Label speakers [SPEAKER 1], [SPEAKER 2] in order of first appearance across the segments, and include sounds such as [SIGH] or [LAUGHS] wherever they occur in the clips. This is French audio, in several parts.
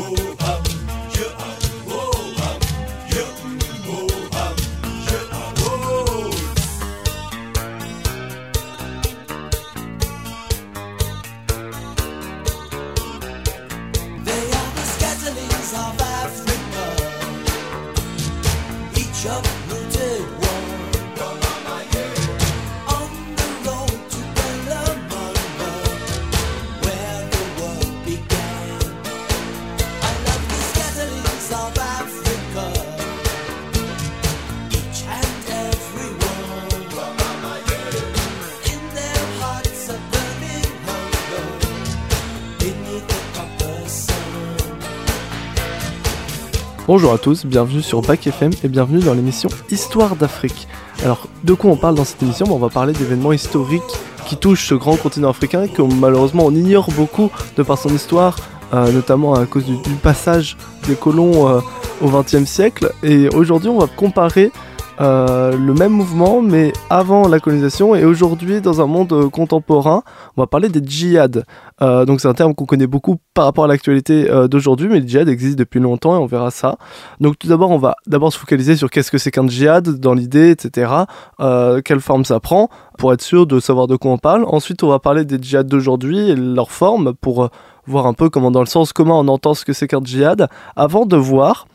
[SPEAKER 1] vou. Bonjour à tous, bienvenue sur Bac FM et bienvenue dans l'émission Histoire d'Afrique. Alors, de quoi on parle dans cette émission? On va parler d'événements historiques qui touchent ce grand continent africain que malheureusement on ignore beaucoup de par son histoire, euh, notamment à cause du, passage des colons euh, au XXe siècle. Et aujourd'hui, on va comparer euh, le même mouvement, mais avant la colonisation et aujourd'hui dans un monde contemporain. On va parler des djihad. Euh, donc c'est un terme qu'on connaît beaucoup par rapport à l'actualité d'aujourd'hui, mais le djihad existe depuis longtemps et on verra ça. Donc tout d'abord, on va d'abord se focaliser sur qu'est-ce que c'est qu'un djihad dans l'idée, etc. quelle forme ça prend, pour être sûr de savoir de quoi on parle. Ensuite, on va parler des djihad d'aujourd'hui et leur forme pour voir un peu comment dans le sens comment on entend ce que c'est qu'un djihad, avant de voir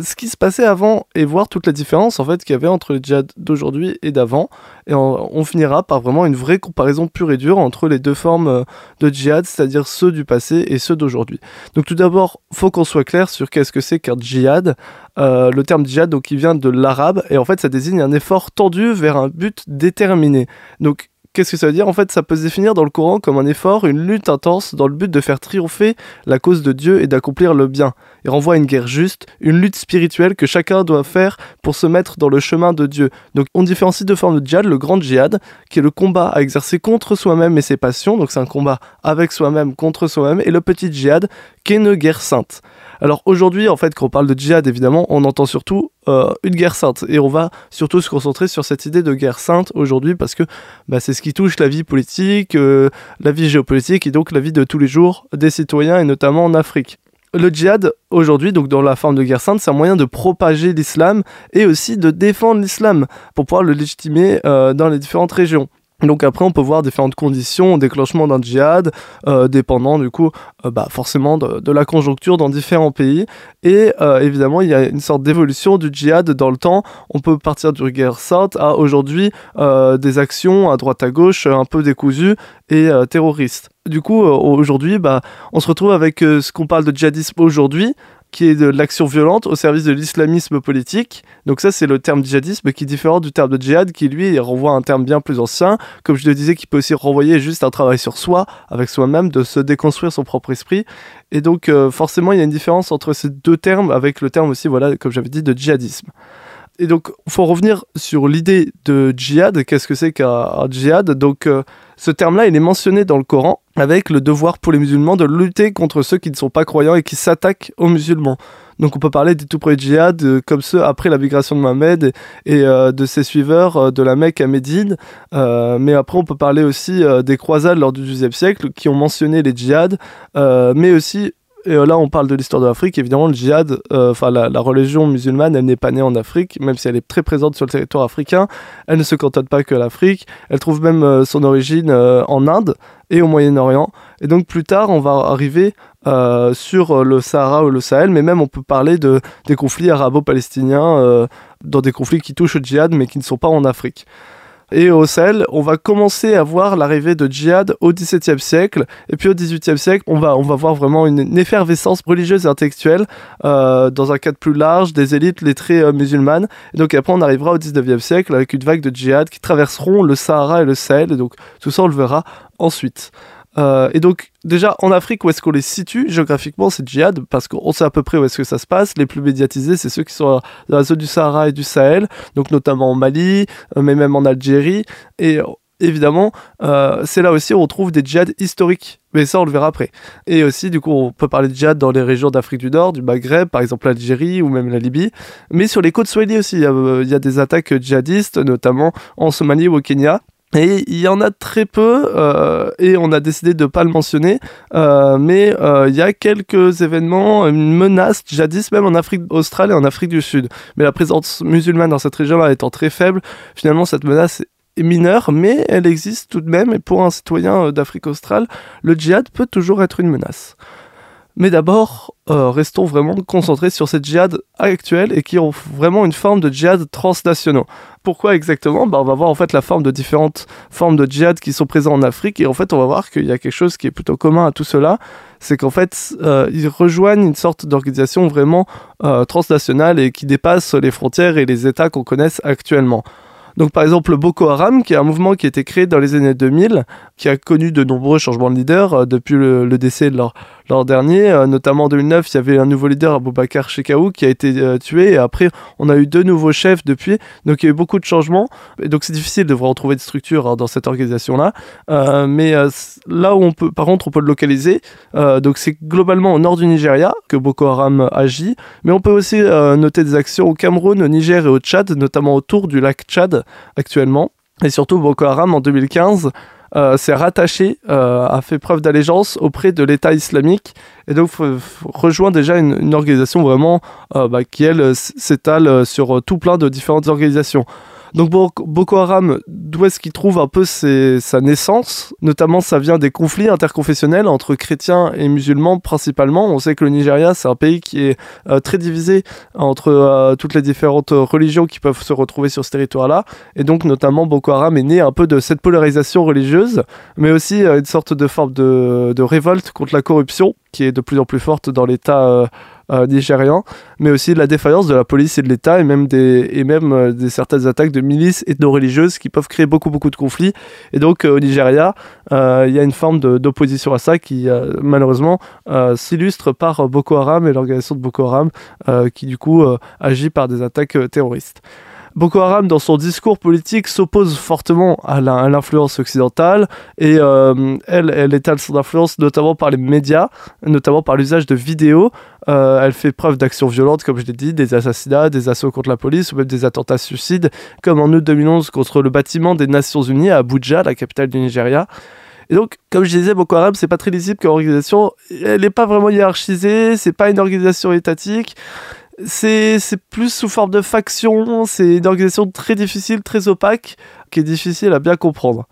[SPEAKER 1] ce qui se passait avant et voir toute la différence en fait qu'il y avait entre le djihad d'aujourd'hui et d'avant. Et on, finira par vraiment une vraie comparaison pure et dure entre les deux formes euh, de djihad, c'est-à-dire ceux du passé et ceux d'aujourd'hui. Donc tout d'abord, faut qu'on soit clair sur qu'est-ce que c'est qu'un djihad. Euh, le terme djihad, donc, il vient de l'arabe et en fait, ça désigne un effort tendu vers un but déterminé. Donc Qu'est-ce que ça veut dire? En fait, ça peut se définir dans le Coran comme un effort, une lutte intense dans le but de faire triompher la cause de Dieu et d'accomplir le bien. Il renvoie à une guerre juste, une lutte spirituelle que chacun doit faire pour se mettre dans le chemin de Dieu. Donc on différencie deux formes de djihad, le grand djihad, qui est le combat à exercer contre soi-même et ses passions, donc c'est un combat avec soi-même contre soi-même, et le petit djihad, qui est une guerre sainte. Alors aujourd'hui, en fait, quand on parle de djihad, évidemment, on entend surtout euh, une guerre sainte. Et on va surtout se concentrer sur cette idée de guerre sainte aujourd'hui parce que bah, c'est ce qui touche la vie politique, euh, la vie géopolitique et donc la vie de tous les jours des citoyens et notamment en Afrique. Le djihad, aujourd'hui, donc dans la forme de guerre sainte, c'est un moyen de propager l'islam et aussi de défendre l'islam pour pouvoir le légitimer euh, dans les différentes régions. Donc après, on peut voir différentes conditions, déclenchement d'un djihad, euh, dépendant du coup, euh, bah, forcément de, la conjoncture dans différents pays. Et euh, évidemment, il y a une sorte d'évolution du djihad dans le temps. On peut partir du guerre sainte à aujourd'hui des actions à droite à gauche un peu décousues et terroristes. Du coup, aujourd'hui, bah, on se retrouve avec ce qu'on parle de djihadisme aujourd'hui, qui est de l'action violente au service de l'islamisme politique. Donc ça, c'est le terme djihadisme qui est différent du terme de djihad, qui lui renvoie à un terme bien plus ancien, comme je le disais, qui peut aussi renvoyer juste un travail sur soi, avec soi-même, de se déconstruire son propre esprit. Et donc euh, forcément, il y a une différence entre ces deux termes, avec le terme aussi, voilà, comme j'avais dit, de djihadisme. Et donc, il faut revenir sur l'idée de djihad. Qu'est-ce que c'est qu'un djihad? Donc, euh, ce terme-là, il est mentionné dans le Coran avec le devoir pour les musulmans de lutter contre ceux qui ne sont pas croyants et qui s'attaquent aux musulmans. Donc on peut parler des tout premiers djihad euh, comme ceux après la migration de Mohamed et, euh, de ses suiveurs de la Mecque à Médine. mais après on peut parler aussi des croisades lors du XIIe siècle qui ont mentionné les djihad, mais aussi et euh, là, on parle de l'histoire de l'Afrique. Évidemment, le djihad, euh, enfin la, religion musulmane, elle n'est pas née en Afrique, même si elle est très présente sur le territoire africain. Elle ne se cantonne pas que l'Afrique. Elle trouve même euh, son origine en Inde et au Moyen-Orient. Et donc plus tard, on va arriver sur le Sahara ou le Sahel, mais même on peut parler de, des conflits arabo-palestiniens, dans des conflits qui touchent au djihad, mais qui ne sont pas en Afrique. Et au Sahel, on va commencer à voir l'arrivée de djihad au XVIIe siècle. Et puis au XVIIIe siècle, on va, voir vraiment une, effervescence religieuse et intellectuelle euh, dans un cadre plus large des élites lettrées euh, musulmanes. Et donc après, on arrivera au XIXe siècle avec une vague de djihad qui traverseront le Sahara et le Sahel. Et donc tout ça, on le verra ensuite. Euh, et donc, déjà, en Afrique, où est-ce qu'on les situe géographiquement C'est djihad, parce qu'on sait à peu près où est-ce que ça se passe. Les plus médiatisés, c'est ceux qui sont dans la zone du Sahara et du Sahel, donc notamment en Mali, euh, mais même en Algérie. Et évidemment, euh, c'est là aussi où on trouve des djihad historiques. Mais ça, on le verra après. Et aussi, du coup, on peut parler de djihad dans les régions d'Afrique du Nord, du Maghreb, par exemple l'Algérie ou même la Libye. Mais sur les côtes Swahili aussi, il y, a, il y a des attaques djihadistes, notamment en Somalie ou au Kenya. Et il y en a très peu, euh, et on a décidé de ne pas le mentionner, euh, mais euh, il y a quelques événements, une menace jadis même en Afrique australe et en Afrique du Sud. Mais la présence musulmane dans cette région-là étant très faible, finalement cette menace est mineure, mais elle existe tout de même, et pour un citoyen d'Afrique australe, le djihad peut toujours être une menace. Mais d'abord, restons vraiment concentrés sur cette djihad actuelle et qui ont vraiment une forme de djihad transnationaux. Pourquoi exactement? Bah, On va voir en fait la forme de différentes formes de djihad qui sont présentes en Afrique et en fait on va voir qu'il y a quelque chose qui est plutôt commun à tout cela, c'est qu'en fait euh, ils rejoignent une sorte d'organisation vraiment euh, transnationale et qui dépasse les frontières et les États qu'on connaisse actuellement. Donc par exemple Boko Haram, qui est un mouvement qui a été créé dans les années 2000, qui a connu de nombreux changements de leader euh, depuis le, décès de leur, dernier. Euh, notamment en 2009, il y avait un nouveau leader, Aboubacar Shekaou, qui a été euh, tué. Et après, on a eu deux nouveaux chefs depuis. Donc il y a eu beaucoup de changements. Et donc c'est difficile de retrouver de structure hein, dans cette organisation-là. Mais là où on peut, par contre, on peut le localiser. donc c'est globalement au nord du Nigeria que Boko Haram agit. Mais on peut aussi noter des actions au Cameroun, au Niger et au Tchad, notamment autour du lac Tchad actuellement. Et surtout, Boko Haram en 2015 euh, s'est rattaché, euh, a fait preuve d'allégeance auprès de l'État islamique et donc rejoint déjà une, organisation vraiment euh, bah, qui elle s'étale sur tout plein de différentes organisations. Donc Boko Haram, d'où est-ce qu'il trouve un peu sa naissance? Notamment, ça vient des conflits interconfessionnels entre chrétiens et musulmans principalement. On sait que le Nigeria, c'est un pays qui est euh, très divisé entre euh, toutes les différentes religions qui peuvent se retrouver sur ce territoire-là. Et donc, notamment, Boko Haram est né un peu de cette polarisation religieuse, mais aussi euh, une sorte de forme de, de, révolte contre la corruption qui est de plus en plus forte dans l'État euh, mais aussi de la défaillance de la police et de l'État et même des, et même, euh, des certaines attaques de milices ethno-religieuses qui peuvent créer beaucoup beaucoup de conflits. Et donc euh, au Nigeria, il y a une forme d'opposition à ça qui malheureusement s'illustre par Boko Haram et l'organisation de Boko Haram qui du coup agit par des attaques terroristes. Boko Haram, dans son discours politique, s'oppose fortement à l'influence occidentale et euh, elle, elle étale son influence notamment par les médias, notamment par l'usage de vidéos. Euh, elle fait preuve d'actions violentes, comme je l'ai dit, des assassinats, des assauts contre la police ou même des attentats suicides, comme en août 2011 contre le bâtiment des Nations Unies à Abuja, la capitale du Nigeria. Et donc, comme je disais, Boko Haram, c'est pas très lisible comme organisation. Elle n'est pas vraiment hiérarchisée, c'est pas une organisation étatique c'est plus sous forme de faction, c'est une organisation très difficile, très opaque, qui est difficile à bien comprendre.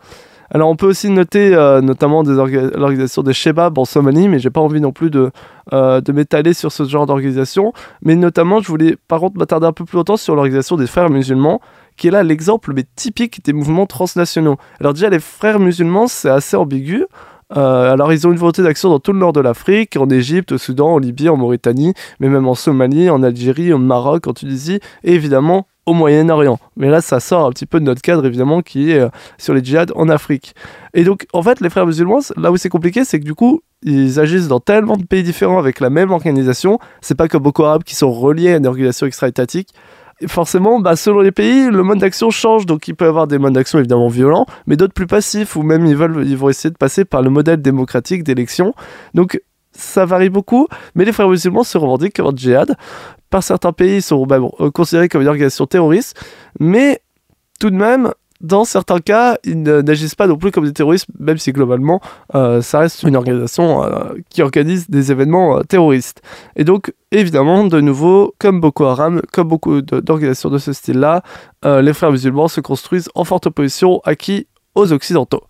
[SPEAKER 1] Alors on peut aussi noter euh, notamment l'organisation des Shebab en Somalie, mais j'ai pas envie non plus de, euh, de m'étaler sur ce genre d'organisation. Mais notamment, je voulais par contre m'attarder un peu plus longtemps sur l'organisation des frères musulmans, qui est là l'exemple mais typique des mouvements transnationaux. Alors déjà, les frères musulmans, c'est assez ambigu. Euh, alors ils ont une volonté d'action dans tout le nord de l'Afrique, en Égypte, au Soudan, en Libye, en Mauritanie, mais même en Somalie, en Algérie, au Maroc, en Tunisie, et évidemment au Moyen-Orient. Mais là, ça sort un petit peu de notre cadre, évidemment, qui est euh, sur les djihad en Afrique. Et donc, en fait, les frères musulmans, là où c'est compliqué, c'est que du coup, ils agissent dans tellement de pays différents avec la même organisation. C'est pas comme Boko Haram qui sont reliés à une organisation extra-étatique forcément, bah, selon les pays, le mode d'action change. Donc, il peut y avoir des modes d'action évidemment violents, mais d'autres plus passifs, ou même ils, veulent, ils vont essayer de passer par le modèle démocratique d'élection. Donc, ça varie beaucoup, mais les frères musulmans se revendiquent comme un djihad. Par certains pays, sont bah, considérés comme une organisation terroriste, mais tout de même, dans certains cas, ils n'agissent pas non plus comme des terroristes, même si globalement, euh, ça reste une organisation euh, qui organise des événements euh, terroristes. Et donc, évidemment, de nouveau, comme Boko Haram, comme beaucoup d'organisations de, ce style-là, les frères musulmans se construisent en forte opposition à qui Aux Occidentaux.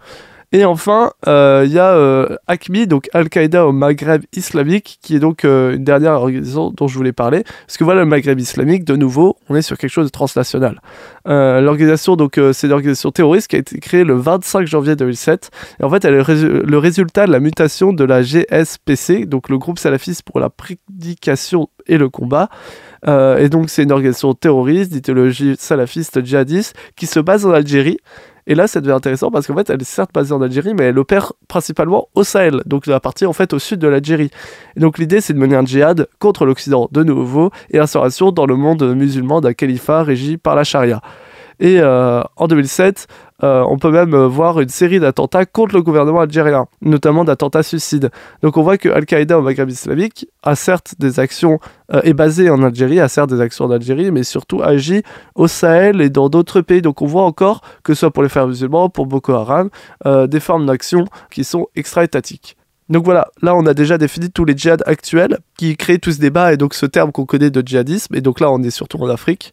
[SPEAKER 1] Et enfin, euh, il y a euh, ACMI, donc Al-Qaïda au Maghreb islamique, qui est donc euh, une dernière organisation dont je voulais parler. Parce que voilà, le Maghreb islamique, de nouveau, on est sur quelque chose de transnational. L'organisation, donc, c'est une organisation terroriste qui a été créée le 25 janvier 2007. Et en fait, elle est le résultat de la mutation de la GSPC, donc le groupe salafiste pour la prédication et le combat. et donc, c'est une organisation terroriste d'idéologie salafiste djihadiste qui se base en Algérie et là, ça devient intéressant parce qu'en fait, elle est certes basée en Algérie, mais elle opère principalement au Sahel, donc la partie en fait au sud de l'Algérie. Donc l'idée, c'est de mener un djihad contre l'Occident de nouveau et l'instauration dans le monde musulman d'un califat régi par la charia. Et en 2007, on peut même voir une série d'attentats contre le gouvernement algérien, notamment d'attentats suicides. Donc on voit que Al-Qaïda au Maghreb islamique a certes des actions, est basé en Algérie, a certes des actions en Algérie, mais surtout agit au Sahel et dans d'autres pays. Donc on voit encore que ce soit pour les frères musulmans, pour Boko Haram, des formes d'action qui sont extra-étatiques. Donc voilà, là on a déjà défini tous les djihad actuels qui créent tout ce débat et donc ce terme qu'on connaît de djihadisme. Et donc là on est surtout en Afrique.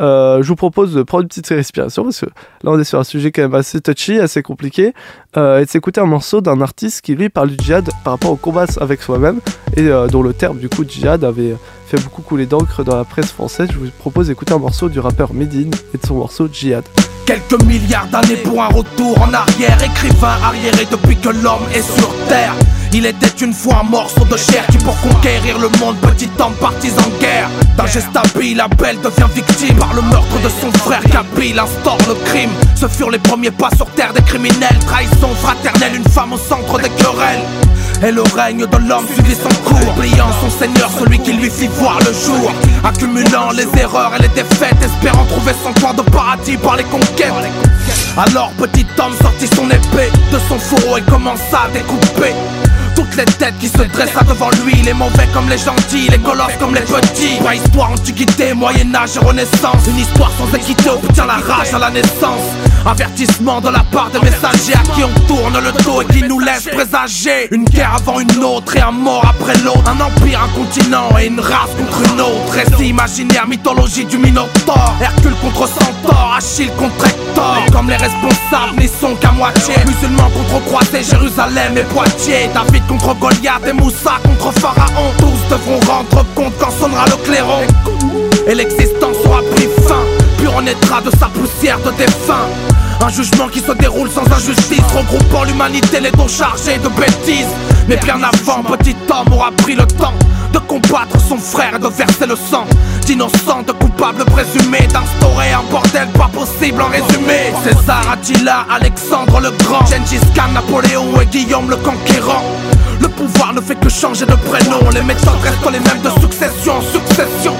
[SPEAKER 1] Euh, je vous propose de prendre une petite respiration parce que là on est sur un sujet quand même assez touchy, assez compliqué, euh, et de s'écouter un morceau d'un artiste qui lui parle du djihad par rapport au combat avec soi-même et euh, dont le terme du coup djihad avait fait beaucoup couler d'encre dans la presse française. Je vous propose d'écouter un morceau du rappeur Medine et de son morceau Djihad.
[SPEAKER 2] Quelques milliards d'années pour un retour en arrière, écrivain arriéré depuis que l'homme est sur terre. Il était une fois un morceau de chair qui pour conquérir le monde, petit homme parti en guerre. D'un geste habile, Abel devient victime par le meurtre de son frère Kabil instaure le crime. Ce furent les premiers pas sur terre des criminels, trahison fraternelle, une femme au centre des querelles. Et le règne de l'homme suivit son cours Oubliant son seigneur, celui qui lui fit voir le jour Accumulant les erreurs et les défaites Espérant trouver son point de paradis par les conquêtes Alors petit homme sortit son épée de son fourreau et commença à découper toutes les têtes qui se dressent devant lui, les mauvais comme les gentils, les colosses comme les petits. histoire, antiquité, Moyen-Âge et Renaissance. Une histoire sans équité obtient la rage à la naissance. Avertissement de la part des messagers à qui on tourne le dos et qui nous laisse présager. Une guerre avant une autre et un mort après l'autre. Un empire, un continent et une race contre une autre. Récit imaginaire, mythologie du Minotaure? Hercule contre Centaure, Achille contre Hector. comme les responsables n'y sont qu'à moitié. Musulmans contre croisés, Jérusalem et Poitiers. David contre Goliath et Moussa contre Pharaon. Tous devront rendre compte quand sonnera le clairon. Et l'existence aura pris fin, puis renaîtra de sa poussière de défunt. Un jugement qui se déroule sans injustice, regroupant l'humanité, les dons chargés de bêtises. Mais bien avant, petit homme aura pris le temps de combattre son frère et de verser le sang d'innocents, de coupables présumés, d'instaurer un bordel pas possible en résumé. César, Attila, Alexandre le Grand, Gengis Khan, Napoléon et Guillaume le Conquérant. Le pouvoir ne fait que changer de prénom, les méthodes restent les mêmes de succession en succession.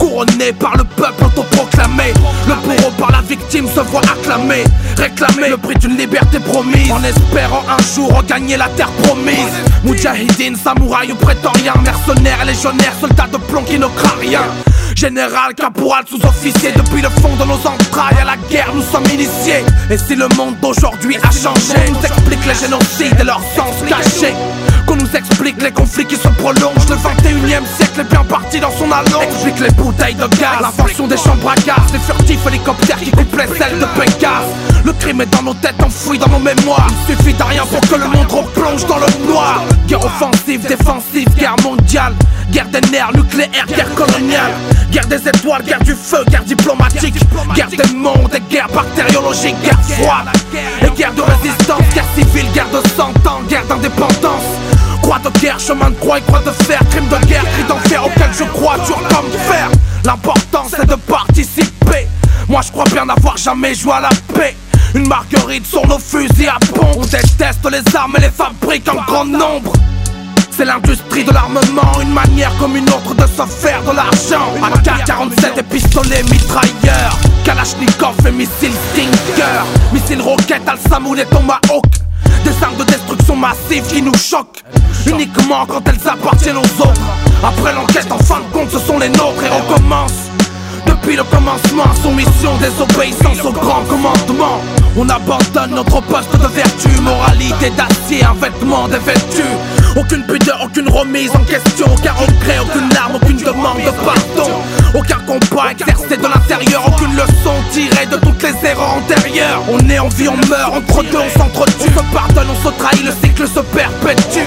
[SPEAKER 2] Couronné par le peuple autoproclamé. Le bourreau par la victime se voit acclamé Réclamer le prix d'une liberté promise. En espérant un jour regagner la terre promise. Moudjahidine, samouraï ou prétorien Mercenaires, légionnaires, soldats de plomb qui ne craignent rien. Général, caporal, sous-officier Depuis le fond de nos entrailles à la guerre nous sommes initiés. Et si le monde d'aujourd'hui a changé Nous explique les génocides et leur sens caché qu'on nous explique les conflits qui se prolongent. Le 21 e siècle est bien parti dans son allonge. Explique les bouteilles de gaz, l'invention des chambres à gaz. Les furtifs hélicoptères qui coupent les ailes de Pégase Le crime est dans nos têtes, enfoui dans nos mémoires. Il suffit d'un rien pour que le monde replonge dans le noir. Guerre offensive, défensive, guerre mondiale Guerre des nerfs, nucléaire, guerre coloniale. Guerre des étoiles, guerre du feu, guerre diplomatique. Guerre des mondes guerre bactériologique, guerre froide Et guerre de résistance, guerre civile, guerre de cent ans, guerre d'indépendance. Croix de guerre, chemin de croix et croix de fer. Crime de guerre, cri d'enfer auquel je crois dur comme fer. L'important c'est de participer. Moi je crois bien n'avoir jamais joué à la paix. Une marguerite sur nos fusils à pompe. On déteste les armes et les fabriques en grand nombre c'est l'industrie de l'armement, une manière comme une autre de se faire de l'argent. AK-47 et pistolets mitrailleurs, Kalachnikov et missiles Stinger, missiles roquettes, Al-Samoul et Tomahawk. Des armes de destruction massive qui nous choquent. Uniquement quand elles appartiennent aux autres. Après l'enquête en fin de compte ce sont les nôtres. Et on commence depuis le commencement, soumission, désobéissance au grand commandement. On abandonne notre poste de vertu, moralité d'acier, un vêtement dévêtu. Aucune pudeur, aucune remise en question, aucun regret, aucune arme, aucune demande de pardon. Aucun combat exercé de l'intérieur, aucune leçon tirée de toutes les erreurs antérieures. On est en vie, on meurt, entre deux on s'entretue. On se pardonne, on se trahit, le cycle se perpétue.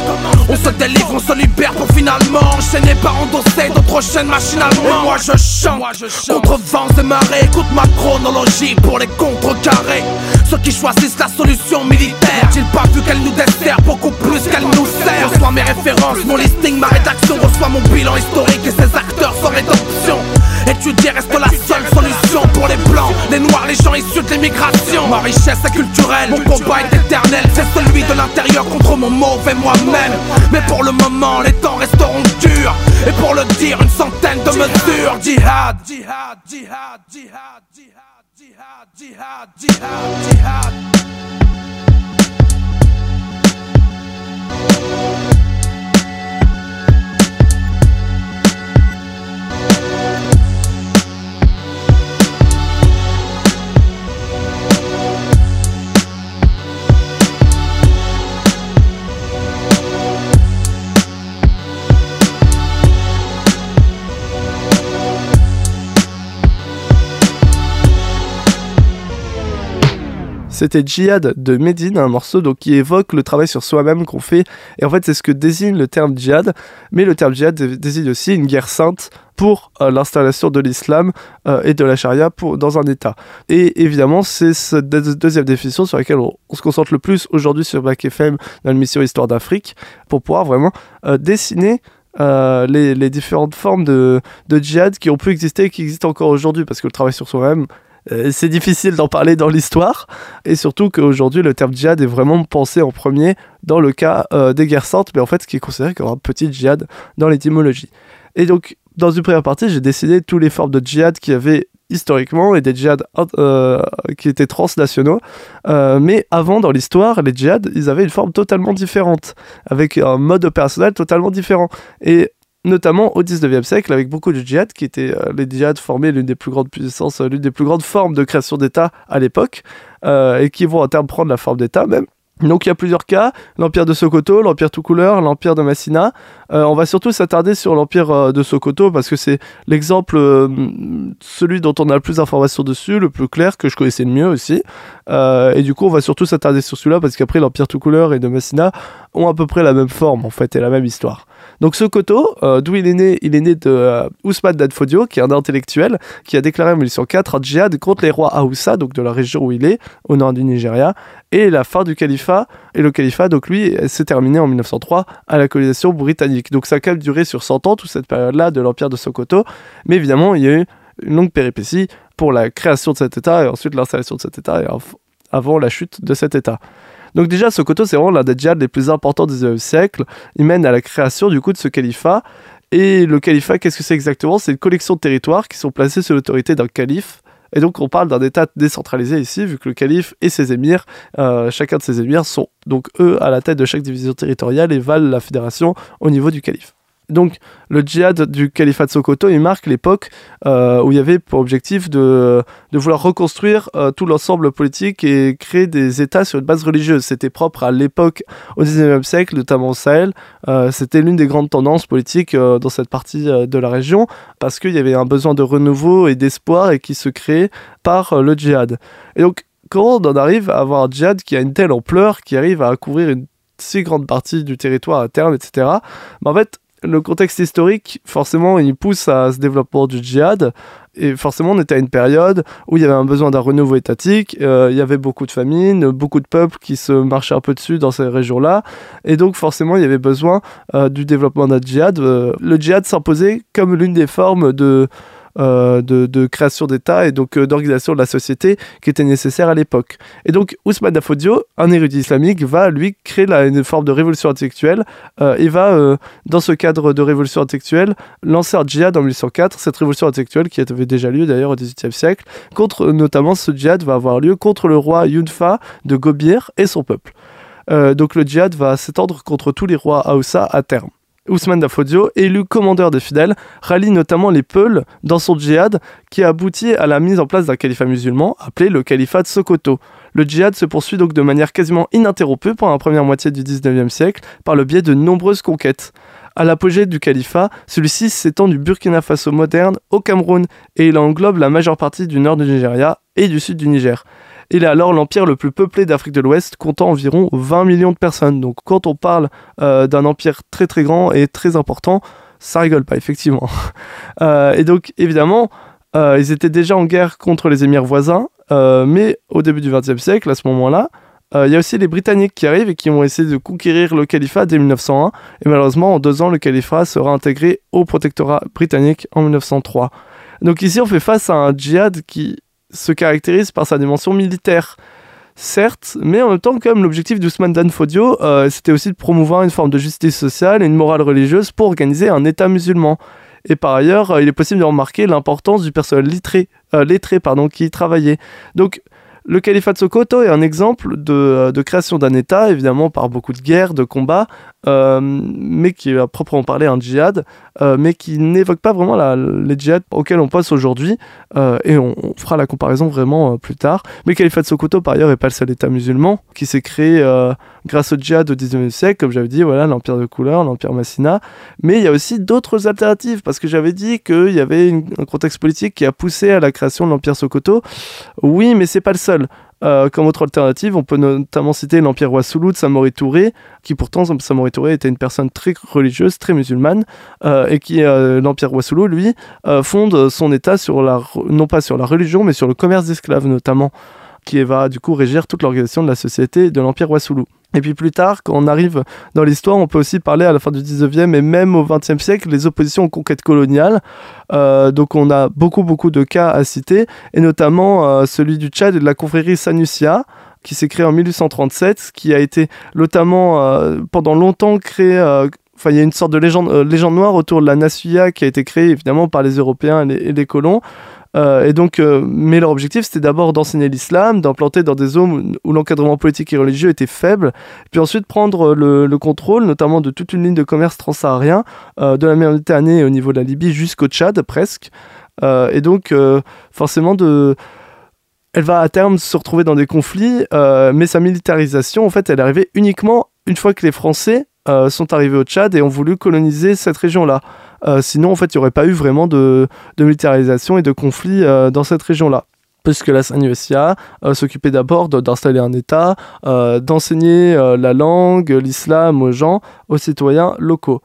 [SPEAKER 2] On se délivre, on se libère pour finalement enchaîner par endosser d'autres chaînes machinalement. Et moi je chante, contre vents et marées, écoute ma chronologie pour les contrecarrer. Ceux qui choisissent la solution militaire, n'ont-ils pas vu qu'elle nous dessert beaucoup plus qu'elle nous sert Reçois mes références, mon listing, ma rédaction, reçois mon bilan historique et ses acteurs sans rédemption. Étudier reste la seule solution pour les blancs, les noirs, les gens issus de l'immigration. Ma richesse est culturelle, mon combat est éternel, c'est celui de l'intérieur contre mon mauvais moi-même. Mais pour le moment, les temps resteront durs. Et pour le dire, une centaine de mesures. Jihad, jihad, jihad, jihad, jihad.
[SPEAKER 1] C'était Djihad de Medine, un morceau donc, qui évoque le travail sur soi-même qu'on fait. Et en fait, c'est ce que désigne le terme djihad. Mais le terme djihad désigne aussi une guerre sainte pour euh, l'installation de l'islam euh, et de la charia dans un État. Et évidemment, c'est cette deuxième définition sur laquelle on, se concentre le plus aujourd'hui sur Bac FM dans l'émission Histoire d'Afrique, pour pouvoir vraiment euh, dessiner les, les, différentes formes de, de, djihad qui ont pu exister et qui existent encore aujourd'hui, parce que le travail sur soi-même, euh, c'est difficile d'en parler dans l'histoire, et surtout qu'aujourd'hui le terme djihad est vraiment pensé en premier dans le cas euh, des guerres saintes, mais en fait ce qui est considéré comme un petit djihad dans l'étymologie. Et donc dans une première partie, j'ai décidé tous les formes de djihad qui avaient historiquement et des djihad euh, qui étaient transnationaux. mais avant, dans l'histoire, les djihad, ils avaient une forme totalement différente, avec un mode opérationnel totalement différent. Et notamment au 19e siècle, avec beaucoup de djihad, qui étaient euh, les djihad formaient l'une des plus grandes puissances, euh, l'une des plus grandes formes de création d'État à l'époque, euh, et qui vont à terme prendre la forme d'État même. Donc il y a plusieurs cas, l'empire de Sokoto, l'empire tout couleur, l'empire de Massina. on va surtout s'attarder sur l'empire de Sokoto parce que c'est l'exemple, celui dont on a le plus d'informations dessus, le plus clair, que je connaissais le mieux aussi. et du coup on va surtout s'attarder sur celui-là parce qu'après l'empire tout couleur et de Massina ont à peu près la même forme en fait et la même histoire. Donc Sokoto, euh, d'où il est né, il est né de euh, Ousmane Danfodio, qui est un intellectuel, qui a déclaré en 1804 un djihad contre les rois Aoussa, donc de la région où il est, au nord du Nigeria, et la fin du califat. Et le califat, donc lui, s'est terminé en 1903 à la colonisation britannique. Donc ça a quand même duré sur 100 ans, toute cette période-là de l'empire de Sokoto. Mais évidemment, il y a eu une longue péripétie pour la création de cet État et ensuite l'installation de cet État et avant la chute de cet État. Donc déjà, Sokoto, c'est vraiment l'un des djihad les plus importants du XIXe siècle. Il mène à la création du coup de ce califat. Et le califat, qu'est-ce que c'est exactement? C'est une collection de territoires qui sont placés sous l'autorité d'un calife. Et donc on parle d'un État décentralisé ici, vu que le calife et ses émirs, euh, chacun de ses émirs sont donc eux à la tête de chaque division territoriale et valent la fédération au niveau du calife. Donc le djihad du califat de Sokoto, il marque l'époque euh, où il y avait pour objectif de, vouloir reconstruire euh, tout l'ensemble politique et créer des États sur une base religieuse. C'était propre à l'époque au 19e siècle, notamment au Sahel. Euh, c'était l'une des grandes tendances politiques dans cette partie de la région parce qu'il y avait un besoin de renouveau et d'espoir et qui se créait par le djihad. Et donc quand on en arrive à avoir un djihad qui a une telle ampleur, qui arrive à couvrir une si grande partie du territoire interne, etc., ben en fait, le contexte historique, forcément, il pousse à ce développement du djihad. Et forcément, on était à une période où il y avait un besoin d'un renouveau étatique. Euh, il y avait beaucoup de famines, beaucoup de peuples qui se marchaient un peu dessus dans ces régions-là. Et donc, forcément, il y avait besoin euh, du développement d'un djihad. Euh, le djihad s'imposait comme l'une des formes de euh, de, création d'État et donc euh, d'organisation de la société qui était nécessaire à l'époque. Et donc Ousmane Dafodio, un érudit islamique, va lui créer une forme de révolution intellectuelle euh, et va, dans ce cadre de révolution intellectuelle, lancer un djihad en 1804, cette révolution intellectuelle qui avait déjà lieu d'ailleurs au XVIIIe siècle, contre notamment ce djihad va avoir lieu contre le roi Yunfa de Gobir et son peuple. donc le djihad va s'étendre contre tous les rois Haoussa à terme. Ousmane Dafodio, élu commandeur des fidèles, rallie notamment les Peuls dans son djihad qui a abouti à la mise en place d'un califat musulman appelé le califat de Sokoto. Le djihad se poursuit donc de manière quasiment ininterrompue pendant la première moitié du 19e siècle par le biais de nombreuses conquêtes. À l'apogée du califat, celui-ci s'étend du Burkina Faso moderne au Cameroun et il englobe la majeure partie du nord du Nigeria et du sud du Niger. Il est alors l'empire le plus peuplé d'Afrique de l'Ouest, comptant environ 20 millions de personnes. Donc quand on parle euh, d'un empire très très grand et très important, ça rigole pas, effectivement. [LAUGHS] Euh, et donc évidemment, euh, ils étaient déjà en guerre contre les émirs voisins, mais au début du XXe siècle, à ce moment-là, il y a aussi les Britanniques qui arrivent et qui vont essayer de conquérir le califat dès 1901. Et malheureusement, en deux ans, le califat sera intégré au protectorat britannique en 1903. Donc ici, on fait face à un djihad qui se caractérise par sa dimension militaire. Certes, mais en même temps, comme l'objectif d'Ousmane Dan Fodio, euh, c'était aussi de promouvoir une forme de justice sociale et une morale religieuse pour organiser un État musulman. Et par ailleurs, il est possible de remarquer l'importance du personnel lettré, lettré pardon, qui y travaillait. Donc, le califat de Sokoto est un exemple de création d'un État, évidemment par beaucoup de guerres, de combats, euh, mais qui est à proprement parler un djihad, euh, mais qui n'évoque pas vraiment la, les djihad auxquels on passe aujourd'hui, euh, et on, fera la comparaison vraiment plus tard. Mais califat Sokoto, par ailleurs, n'est pas le seul État musulman qui s'est créé grâce au djihad au 19e siècle, comme j'avais dit, voilà, l'empire de couleur, l'empire Massina, mais il y a aussi d'autres alternatives, parce que j'avais dit qu'il y avait un contexte politique qui a poussé à la création de l'empire Sokoto. Oui, mais c'est pas le seul. Euh, comme autre alternative, on peut notamment citer l'Empire Wassoulou de Samori Touré, qui pourtant, Samori Touré était une personne très religieuse, très musulmane, euh, et qui, euh, l'Empire Wassoulou, lui, fonde son État sur la, non pas sur la religion, mais sur le commerce d'esclaves notamment, qui va du coup régir toute l'organisation de la société de l'Empire Wassoulou. Et puis plus tard, quand on arrive dans l'histoire, on peut aussi parler à la fin du 19e et même au 20e siècle, les oppositions aux conquêtes coloniales. Euh, donc on a beaucoup beaucoup de cas à citer, et notamment euh, celui du Tchad et de la confrérie Sanusia, qui s'est créée en 1837, qui a été notamment euh, pendant longtemps créé... Enfin, il y a une sorte de légende, légende noire autour de la Nasuya qui a été créée évidemment par les Européens et les colons, euh, et donc, euh, mais leur objectif, c'était d'abord d'enseigner l'islam, d'implanter dans des zones où, l'encadrement politique et religieux était faible, puis ensuite prendre le, contrôle, notamment de toute une ligne de commerce transsaharien, euh, de la Méditerranée au niveau de la Libye jusqu'au Tchad presque. et donc, forcément, elle va à terme se retrouver dans des conflits, mais sa militarisation, en fait, elle est arrivée uniquement une fois que les Français sont arrivés au Tchad et ont voulu coloniser cette région-là. Euh, sinon, en fait, il n'y aurait pas eu vraiment de, militarisation et de conflit euh, dans cette région-là puisque la SNUSIA euh, s'occupait d'abord d'installer un État, d'enseigner la langue, l'islam aux gens, aux citoyens locaux.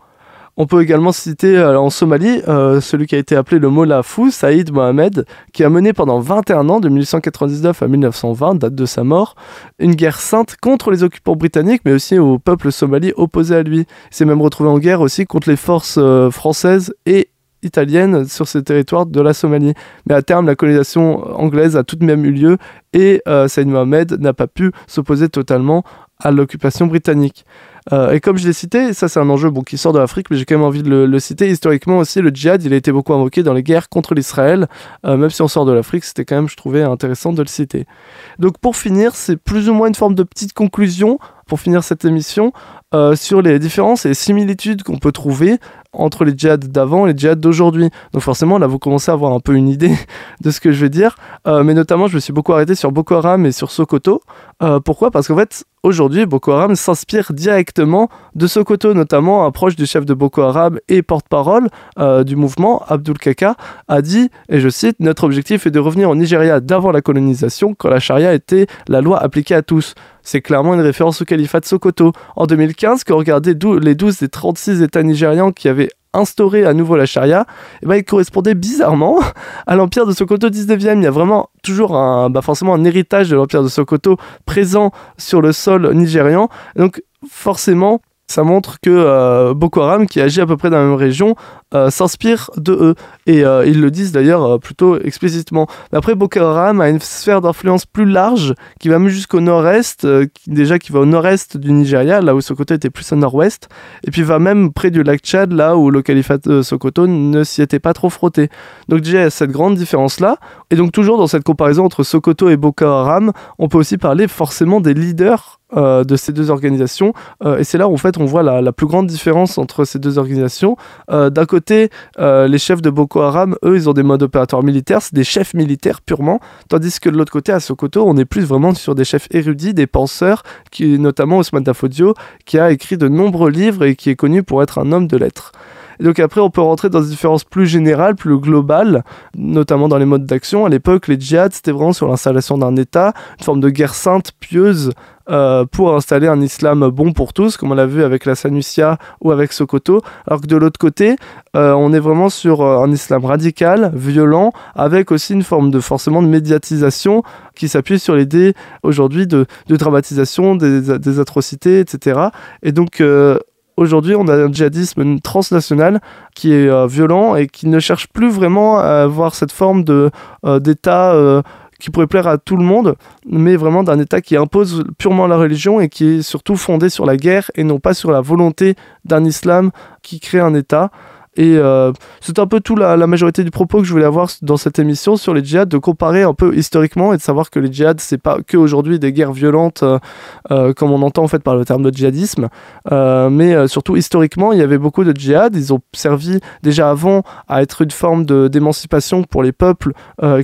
[SPEAKER 1] On peut également citer euh, en Somalie euh, celui qui a été appelé le Mola Fou, Saïd Mohamed, qui a mené pendant 21 ans, de 1899 à 1920, date de sa mort, une guerre sainte contre les occupants britanniques, mais aussi au peuple somali opposé à lui. Il s'est même retrouvé en guerre aussi contre les forces euh, françaises et italiennes sur ces territoires de la Somalie. Mais à terme, la colonisation anglaise a tout de même eu lieu et Saïd Mohamed n'a pas pu s'opposer totalement à l'occupation britannique. Euh, et comme je l'ai cité, ça c'est un enjeu qui sort de l'Afrique, mais j'ai quand même envie de le, citer. Historiquement aussi, le djihad, il a été beaucoup invoqué dans les guerres contre l'Israël. Euh, même si on sort de l'Afrique, c'était quand même, je trouvais, intéressant de le citer. Donc pour finir, c'est plus ou moins une forme de petite conclusion pour finir cette émission euh, sur les différences et les similitudes qu'on peut trouver entre les djihad d'avant et les djihad d'aujourd'hui. Donc forcément, là, vous commencez à avoir un peu une idée [LAUGHS] de ce que je vais dire. Euh, mais notamment, je me suis beaucoup arrêté sur Boko Haram et sur Sokoto. Euh, pourquoi? Parce qu'en fait, aujourd'hui, Boko Haram s'inspire directement de Sokoto, notamment un proche du chef de Boko Haram et porte-parole du mouvement, Abdul Kaka, a dit, et je cite, Notre objectif est de revenir au Nigeria d'avant la colonisation, quand la charia était la loi appliquée à tous. C'est clairement une référence au califat de Sokoto. En 2015, quand on regardait les 12 des 36 États nigérians qui avaient instauré à nouveau la charia, et eh ben, il correspondait bizarrement à l'empire de Sokoto 19e. Il y a vraiment toujours un, bah forcément un héritage de l'empire de Sokoto présent sur le sol nigérian. Donc forcément, ça montre que euh, Boko Haram, qui agit à peu près dans la même région, euh, s'inspire de eux. Et euh, ils le disent d'ailleurs plutôt explicitement. Mais après, Boko Haram a une sphère d'influence plus large qui va même jusqu'au nord-est, déjà qui va au nord-est du Nigeria, là où Sokoto était plus au nord-ouest, et puis va même près du lac Tchad, là où le califat de Sokoto ne s'y était pas trop frotté. Donc déjà, il y a cette grande différence-là. Et donc toujours dans cette comparaison entre Sokoto et Boko Haram, on peut aussi parler forcément des leaders euh, de ces deux organisations. Euh, et c'est là où en fait on voit la, plus grande différence entre ces deux organisations. Euh, d'un côté, les chefs de Boko Haram, eux, ils ont des modes opératoires militaires, c'est des chefs militaires purement, tandis que de l'autre côté, à Sokoto, on est plus vraiment sur des chefs érudits, des penseurs, qui, notamment Ousmane Dafodio, qui a écrit de nombreux livres et qui est connu pour être un homme de lettres. Et donc après, on peut rentrer dans des différences plus générales, plus globales, notamment dans les modes d'action. À l'époque, les djihad, c'était vraiment sur l'installation d'un État, une forme de guerre sainte, pieuse, euh, pour installer un islam bon pour tous, comme on l'a vu avec la Sanusia ou avec Sokoto. Alors que de l'autre côté, euh, on est vraiment sur euh, un islam radical, violent, avec aussi une forme de forcément de médiatisation qui s'appuie sur l'idée aujourd'hui de, de, dramatisation des, des, atrocités, etc. Et donc aujourd'hui, on a un djihadisme transnational qui est violent et qui ne cherche plus vraiment à avoir cette forme de d'État qui pourrait plaire à tout le monde, mais vraiment d'un État qui impose purement la religion et qui est surtout fondé sur la guerre et non pas sur la volonté d'un islam qui crée un État. Et euh, c'est un peu tout la, majorité du propos que je voulais avoir dans cette émission sur les djihad, de comparer un peu historiquement et de savoir que les djihad, c'est pas que aujourd'hui des guerres violentes euh, comme on entend en fait par le terme de djihadisme, mais surtout historiquement, il y avait beaucoup de djihad. Ils ont servi déjà avant à être une forme d'émancipation pour les peuples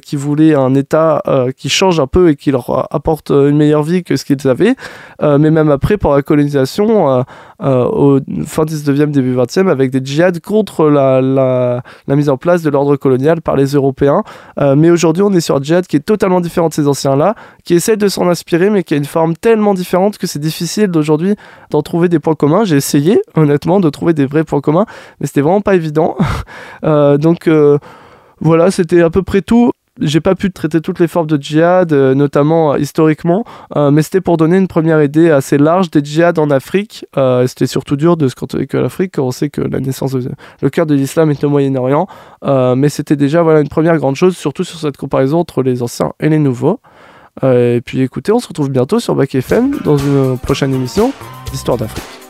[SPEAKER 1] qui voulaient un État qui change un peu et qui leur apporte une meilleure vie que ce qu'ils avaient. mais même après, pour la colonisation, au fin 19e, début 20e, avec des djihad contre la, la, mise en place de l'ordre colonial par les Européens. Euh, mais aujourd'hui, on est sur un djihad qui est totalement différent de ces anciens-là, qui essaie de s'en inspirer, mais qui a une forme tellement différente que c'est difficile d'aujourd'hui d'en trouver des points communs. J'ai essayé, honnêtement, de trouver des vrais points communs, mais c'était vraiment pas évident. [LAUGHS] Euh, donc euh, voilà, c'était à peu près tout j'ai pas pu traiter toutes les formes de djihad, euh, notamment euh, historiquement, euh, mais c'était pour donner une première idée assez large des djihad en Afrique. c'était surtout dur de se cantonner que l'Afrique, on sait que la naissance, le cœur de l'islam est le Moyen-Orient, mais c'était déjà voilà une première grande chose, surtout sur cette comparaison entre les anciens et les nouveaux. et puis écoutez, on se retrouve bientôt sur Bac FM dans une prochaine émission d'Histoire d'Afrique.